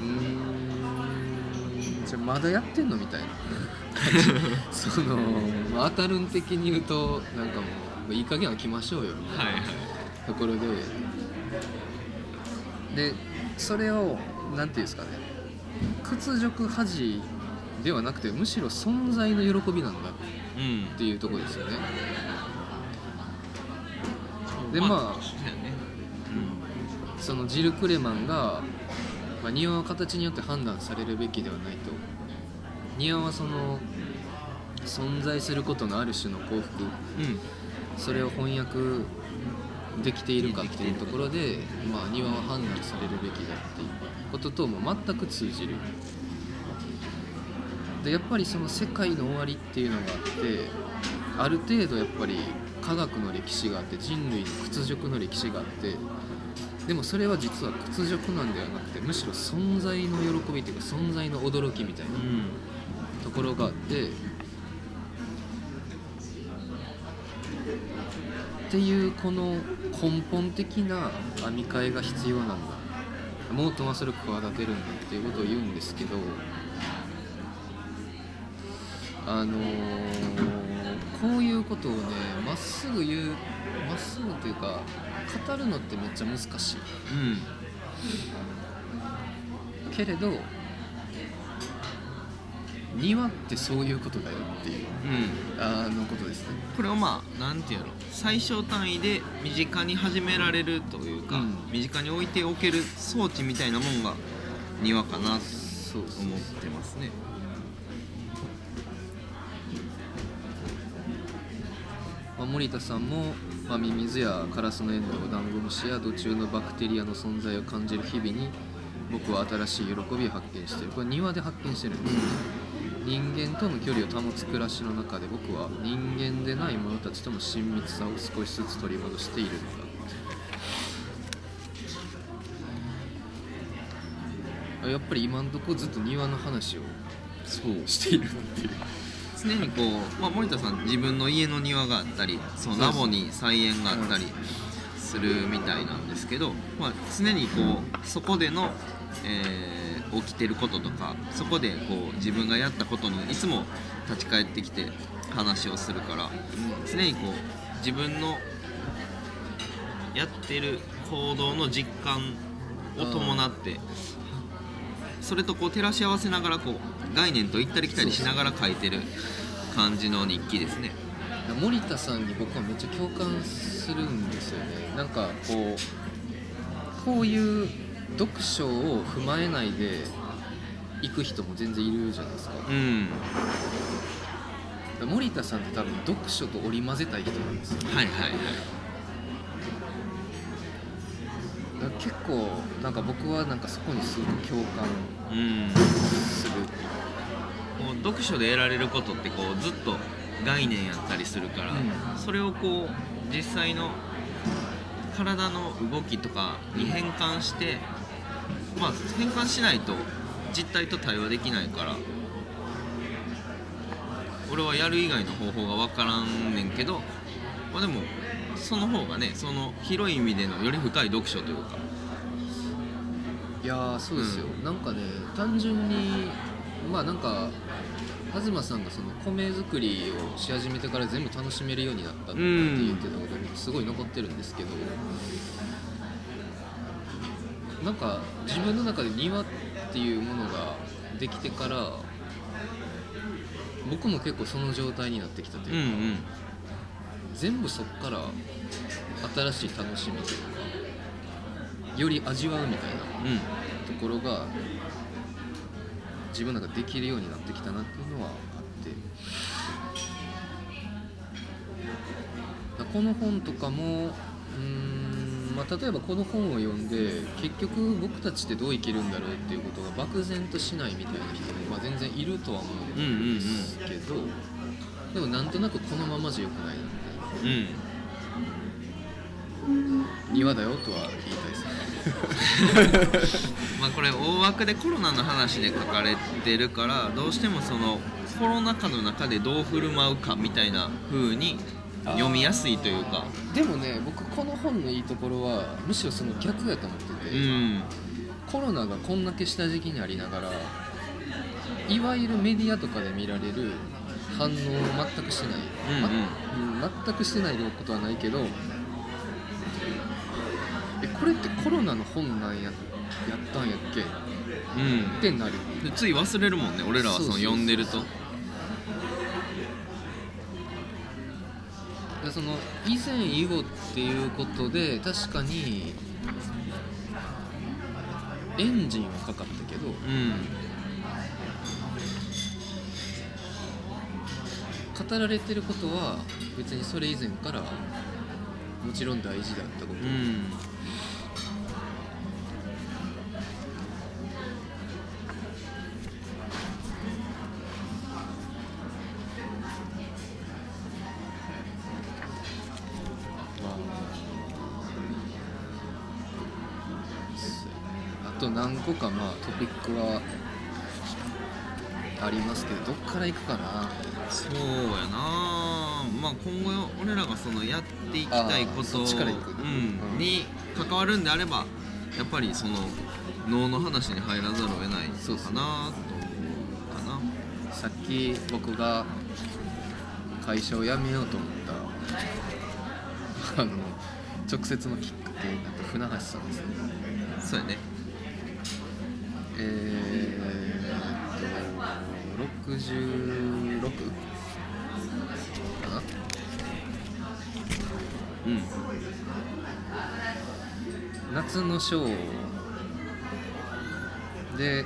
[SPEAKER 1] うーんまだやってんのみたいな。[laughs] その、まあ、当たるん的に言うとなんかもういい加減は来ましょうよ。みたいな
[SPEAKER 2] はいはい。
[SPEAKER 1] ところで。でそれをなんていうんですかね。屈辱恥ではなくてむしろ存在の喜びなんだ。っ
[SPEAKER 2] うん
[SPEAKER 1] ていうところですよね。でまあ
[SPEAKER 2] そうやね。
[SPEAKER 1] そのジル・クレマンが、まあ、庭は形によって判断されるべきではないと。庭はその存在することのある種の幸福。
[SPEAKER 2] うん。
[SPEAKER 1] それを翻訳できているかっていうところで、まあ、庭は判断されるべきだっていうこととも全く通じる。でやっぱりその世界の終わりっていうのがあってある程度やっぱり科学の歴史があって人類の屈辱の歴史があってでもそれは実は屈辱なんではなくてむしろ存在の喜びっていうか存在の驚きみたいなところがあってっていうこの根本的な編み替えが必要なんだ。モートンはそれを企てるんだっていうことを言うんですけどあのーこういうことをねまっすぐ言うまっすぐというか語るのってめっちゃ難しい。
[SPEAKER 2] うん。
[SPEAKER 1] けれど庭ってそういうことだよっていう
[SPEAKER 2] うん。
[SPEAKER 1] あのことですね。
[SPEAKER 2] これをまあなんていうの？最小単位で身近に始められるというか、
[SPEAKER 1] うん。
[SPEAKER 2] 身近に置いておける装置みたいなもんが庭かなと思ってますね。
[SPEAKER 1] まあ、森田さんも、まあ、ミミズやカラスのエンドウダンゴムシや土中のバクテリアの存在を感じる日々に僕は新しい喜びを発見している。これ庭で発見してるんですよ。ね人間との距離を保つ暮らしの中で僕は人間でない者たちとの親密さを少しずつ取り戻しているのだ。あやっぱり今んとこずっと庭の話をしているなっていう
[SPEAKER 2] 常にこう、まあ、森田さん自分の家の庭があったりそのラボに菜園があったりするみたいなんですけど、まあ、常にこうそこでの、えー起きてることとかそこでこう自分がやったことにいつも立ち返ってきて話をするから常にこう自分のやってる行動の実感を伴ってそれとこう照らし合わせながらこう概念と行ったり来たりしながら書いてる感じの日記ですね。
[SPEAKER 1] 森田さんに僕はめっちゃ共感するんですよね。なんかこうこういう読書を踏まえないで行く人も全然いるじゃないですか。
[SPEAKER 2] うん、
[SPEAKER 1] 森田さんって多分読書と織り交ぜたい人なんですよ
[SPEAKER 2] はいはいはい。
[SPEAKER 1] だから結構なんか僕はなんかそこにすごく共感
[SPEAKER 2] うん、
[SPEAKER 1] する
[SPEAKER 2] こう読書で得られることってこうずっと概念やったりするから、
[SPEAKER 1] うん。
[SPEAKER 2] それをこう実際の体の動きとかに変換してまあ変換しないと実態と対話できないから俺はやる以外の方法が分からんねんけど、まあ、でもその方がねその広い意味でのより深い読書というか。
[SPEAKER 1] いやーそうですよ、なんかね単純にまあなんか東さんがその米作りをし始めてから全部楽しめるようになったって言ってたことがすごい残ってるんですけど、なんか自分の中で庭っていうものができてから僕も結構その状態になってきたと
[SPEAKER 2] うんう
[SPEAKER 1] いうか、
[SPEAKER 2] ん
[SPEAKER 1] 全部そっから新しい楽しみというかより味わうみたいなところが自分の中でできるようになってきたなっていうのはあって。だこの本とかもうーん、まあ、例えばこの本を読んで結局僕たちってどう生きるんだろうっていうことが漠然としないみたいな人も、まあ、全然いるとは思うんですけど、でもなんとなくこのままじゃよくないなみたいな。
[SPEAKER 2] うん。
[SPEAKER 1] 庭だよとは言いたいですね [laughs]
[SPEAKER 2] まあこれ大枠でコロナの話で書かれてるからどうしてもそのコロナ禍の中でどう振る舞うかみたいな風に読みやすいというか。
[SPEAKER 1] でもね僕この本のいいところはむしろその逆やと思ってて、
[SPEAKER 2] うん。
[SPEAKER 1] コロナがこんだけした時期にありながらいわゆるメディアとかで見られる反応を全くしてない、
[SPEAKER 2] うんうん。
[SPEAKER 1] ま全くしてないことはないけどえこれってコロナの本なんややったんやっけ？っ
[SPEAKER 2] うん。
[SPEAKER 1] てなる。
[SPEAKER 2] でつい忘れるもんね俺らはその
[SPEAKER 1] そうそう。そう
[SPEAKER 2] 読んでると。
[SPEAKER 1] でその以前以後っていうことで確かにエンジンはかかったけど
[SPEAKER 2] うん。
[SPEAKER 1] 語られてることは別にそれ以前からもちろん大事だったこと、
[SPEAKER 2] うん
[SPEAKER 1] トピックはありますけどどっから行くかな？
[SPEAKER 2] そうやな。まあ今後俺らがそのやっていきたいことに関わるんであればやっぱりその脳の話に入らざるを得ないかなと思うかな。
[SPEAKER 1] さっき僕が会社を辞めようと思ったあの直接のきっかけになった船橋さんですね。
[SPEAKER 2] そうやね
[SPEAKER 1] えー、っと66かな
[SPEAKER 2] うん。
[SPEAKER 1] 夏のショーで、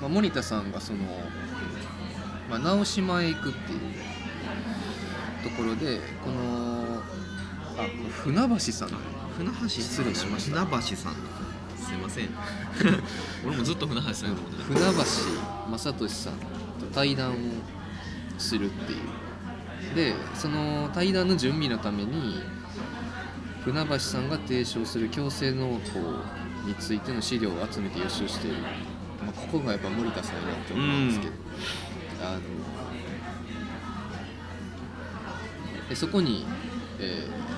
[SPEAKER 1] まあ、森田さんがその、まあ、直島へ行くっていうところでこのあ船橋さん。
[SPEAKER 2] 船橋
[SPEAKER 1] 失礼しました。
[SPEAKER 2] 船橋さんせん。[laughs] 俺もずっと船橋さんやと思ってた。
[SPEAKER 1] 船橋正俊さんと対談をするっていう。でその対談の準備のために船橋さんが提唱する強制農法についての資料を集めて予習している、まあ、ここがやっぱ森田さんやなって思うんですけど、あのでそこに、えー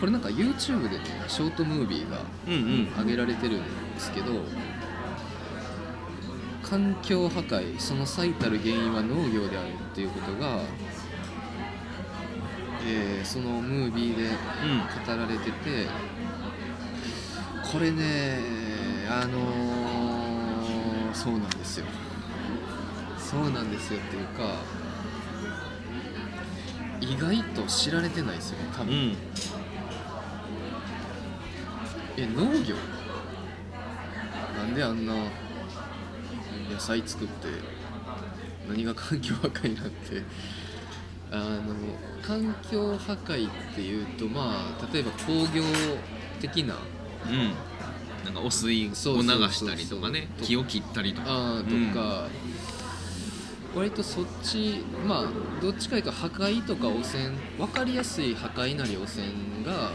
[SPEAKER 1] これなんか YouTube でねショートムービーが
[SPEAKER 2] うんうん。
[SPEAKER 1] 挙げられてるんですけど環境破壊その最たる原因は農業であるっていうことが、えーそのムービーで語られててこれねあのーそうなんですよ。そうなんですよっていうか意外と知られてないですよね多分、
[SPEAKER 2] うんうん
[SPEAKER 1] え農業？なんであんな野菜作って何が環境破壊なんてあの環境破壊っていうとまあ例えば工業的な
[SPEAKER 2] うん。なんか汚水を流したりとかね木を切ったりとか。
[SPEAKER 1] あーとか、割とそっちまあどっちかというと破壊とか汚染分かりやすい破壊なり汚染が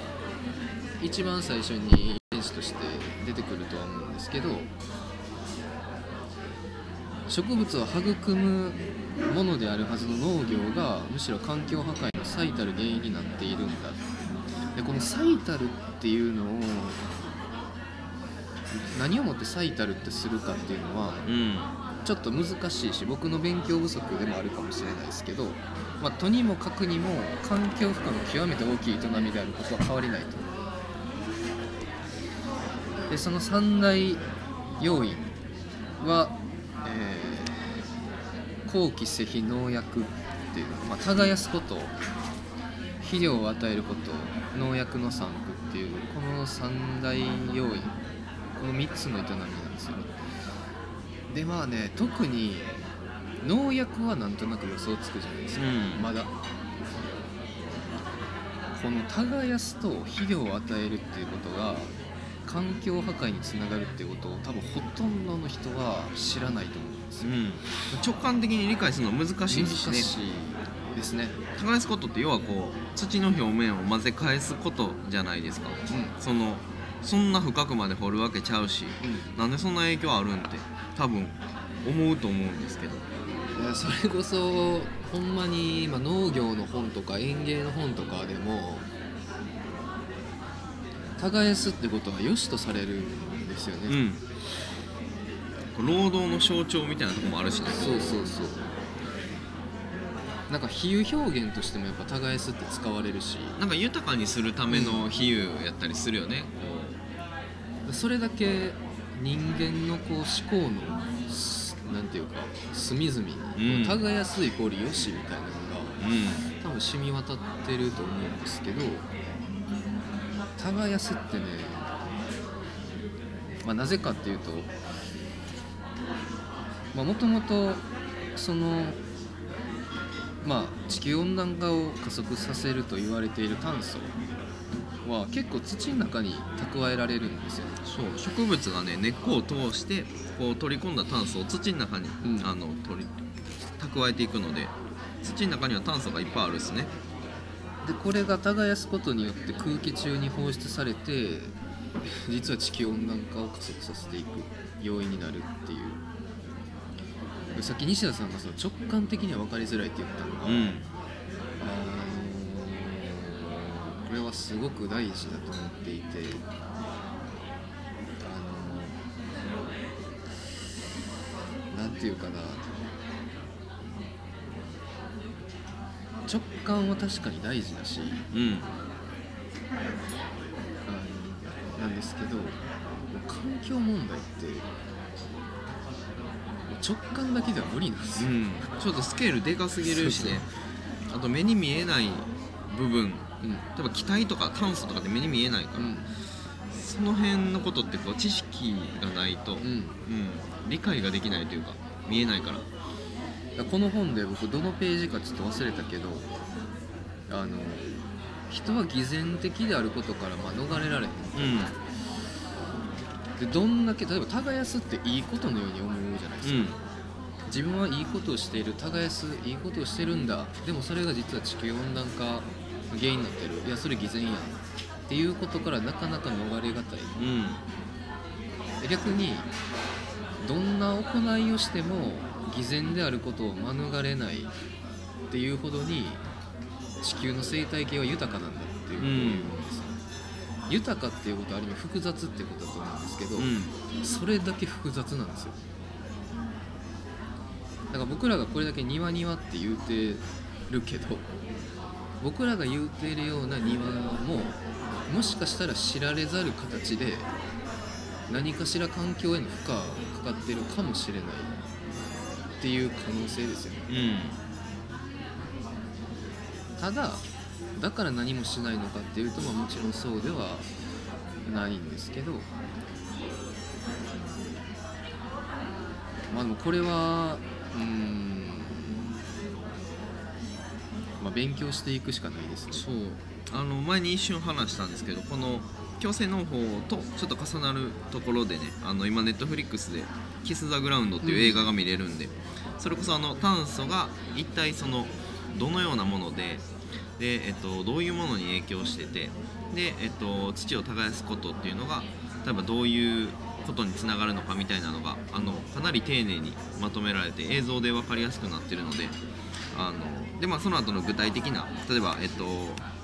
[SPEAKER 1] 一番最初に遺伝子として出てくるとは思うんですけど植物を育むものであるはずの農業がむしろ環境破壊の最たる原因になっているんだ。でこの最たるっていうのを何をもって最たるってするかっていうのは
[SPEAKER 2] うん。
[SPEAKER 1] ちょっと難しいし僕の勉強不足でもあるかもしれないですけど、まあ、とにもかくにも環境負荷の極めて大きい営みであることは変わりないとでその三大要因は、えー後期施肥農薬っていう、まあ、耕すこと肥料を与えること農薬の散布っていうこの三大要因この3つの営みなんですよ。ねでまあね特に農薬はなんとなく予想つくじゃないですか、
[SPEAKER 2] うん。
[SPEAKER 1] まだ。この耕すと肥料を与えるっていうことが環境破壊につながるっていうことを多分ほとんどの人は知らないと思うんですよ。
[SPEAKER 2] うん。直感的に理解するのは難しいしね。
[SPEAKER 1] 難しいですね。
[SPEAKER 2] 耕すことって要はこう土の表面を混ぜ返すことじゃないですか。
[SPEAKER 1] う
[SPEAKER 2] そのそんな深くまで掘るわけちゃうし
[SPEAKER 1] ん、うん。
[SPEAKER 2] なんでそんな影響あるんって多分思うと思うんですけど。
[SPEAKER 1] それこそほんまに今農業の本とか園芸の本とかでも耕すってことは良しとされるんですよね、
[SPEAKER 2] うん労働の象徴みたいなところもあるしね。
[SPEAKER 1] そうそうそう。なんか比喩表現としてもやっぱ耕すって使われるし。
[SPEAKER 2] なんか豊かにするための比喩やったりするよね、
[SPEAKER 1] それだけ人間のこう思考のすなんていうか隅々に、
[SPEAKER 2] うん。
[SPEAKER 1] 耕すイコールよしみたいなのが
[SPEAKER 2] こう
[SPEAKER 1] 多分染み渡ってると思うんですけど耕すってね、まあ、なぜかっていうともともとそのまあ地球温暖化を加速させると言われている炭素は結構土の中に蓄えられるんですよ。ね
[SPEAKER 2] そう。植物がね根っこを通してこう取り込んだ炭素を土の中に、
[SPEAKER 1] うん。
[SPEAKER 2] あの取り蓄えていくので土の中には炭素がいっぱいあるんですね
[SPEAKER 1] でこれが耕すことによって空気中に放出されて [laughs] 実は地球温暖化を加速させていく要因になるっていう。さっき西田さんがその直感的には分かりづらいって言ったのが、
[SPEAKER 2] うん。
[SPEAKER 1] あのーこれはすごく大事だと思っていてあのーなんていうかな直感は確かに大事だし
[SPEAKER 2] うん。
[SPEAKER 1] あのなんですけど環境問題って直感だけでは無理なんですよ、
[SPEAKER 2] うん。ちょっとスケールでかすぎるしね。あと目に見えない部分。
[SPEAKER 1] うん。
[SPEAKER 2] 例えば気体とか炭素とかって目に見えないから、
[SPEAKER 1] うん。
[SPEAKER 2] その辺のことってこう知識がないと、
[SPEAKER 1] うん。
[SPEAKER 2] うん理解ができないというか見えないから
[SPEAKER 1] この本で僕どのページかちょっと忘れたけどあの人は偽善的であることからまあ逃れられへん
[SPEAKER 2] うん。
[SPEAKER 1] でどんだけ例えば耕すっていいことのように思うじゃないですか、
[SPEAKER 2] うん。
[SPEAKER 1] 自分はいいことをしている耕すいいことをしてるんだ。でもそれが実は地球温暖化の原因になってる。いやそれ偽善や。んっていうことからなかなか逃れがたい。
[SPEAKER 2] うん。
[SPEAKER 1] で逆にどんな行いをしても偽善であることを免れないっていうほどに地球の生態系は豊かなんだっていうことを言うんですよ、豊かっていうことはある意味複雑っていうことだと思うんですけど、
[SPEAKER 2] うん。
[SPEAKER 1] それだけ複雑なんですよ。だから僕らがこれだけ庭庭って言うてるけど僕らが言うてるような庭ももしかしたら知られざる形で何かしら環境への負荷がかかってるかもしれないっていう可能性ですよね。
[SPEAKER 2] うん
[SPEAKER 1] ただだから何もしないのかっていうと、まあ、もちろんそうではないんですけどまあでもこれはうんまあ勉強していくしかないですね。
[SPEAKER 2] そう。あの前に一瞬話したんですけどこの強制農法とちょっと重なるところでねあの今ネットフリックスで「キス・ザ・グラウンド」っていう映画が見れるんで、それこそあの炭素が一体そのどのようなものでで、えっと、どういうものに影響しててで、えっと、土を耕すことっていうのが例えばどういうことにつながるのかみたいなのがあのかなり丁寧にまとめられて映像で分かりやすくなってるのであので、まあ、その後の具体的な例えば、えっと、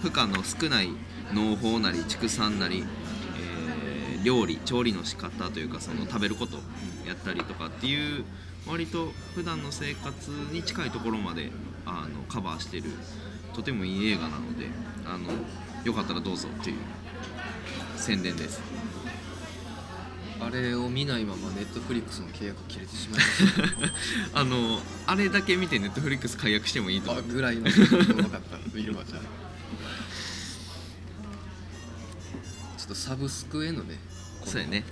[SPEAKER 2] 負荷の少ない農法なり畜産なり、えー料理調理の仕方というかその食べることやったりとかっていう割と普段の生活に近いところまであのカバーしてるとてもいい映画なのであのよかったらどうぞっていう宣伝です。
[SPEAKER 1] あれを見ないままネットフリックスの契約切れてしまいまし [laughs]
[SPEAKER 2] あのあれだけ見てネットフリックス解約してもいいと
[SPEAKER 1] た
[SPEAKER 2] 思う
[SPEAKER 1] あぐらいの分かった見るわじゃあちょっとサブスクへのねこの
[SPEAKER 2] そうやね。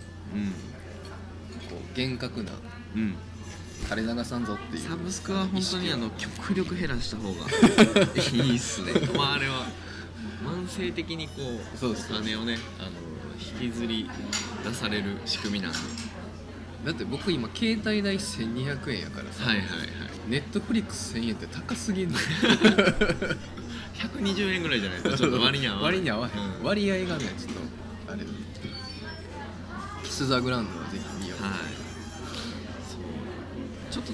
[SPEAKER 1] こう厳格な
[SPEAKER 2] うんうん。
[SPEAKER 1] 垂れ流さんぞっていう。
[SPEAKER 2] サブスクは本当にあの極力減らした方が [laughs] いいっすね。まああれは慢性的にこう
[SPEAKER 1] そうです
[SPEAKER 2] お金をねあの引きずり出される仕組みなんで
[SPEAKER 1] だって僕今携帯代1200円やからさ、
[SPEAKER 2] はいはいはい。
[SPEAKER 1] ネットフリックス1000円って高すぎんの
[SPEAKER 2] 120 [laughs] 円ぐらいじゃないとちょっと割に合わない。
[SPEAKER 1] 割に合わへん、
[SPEAKER 2] うん。
[SPEAKER 1] 割合がねちょっとあれ。キス・ザ・グラウンドはぜひ見よう、
[SPEAKER 2] はい。そう。ちょっとだけ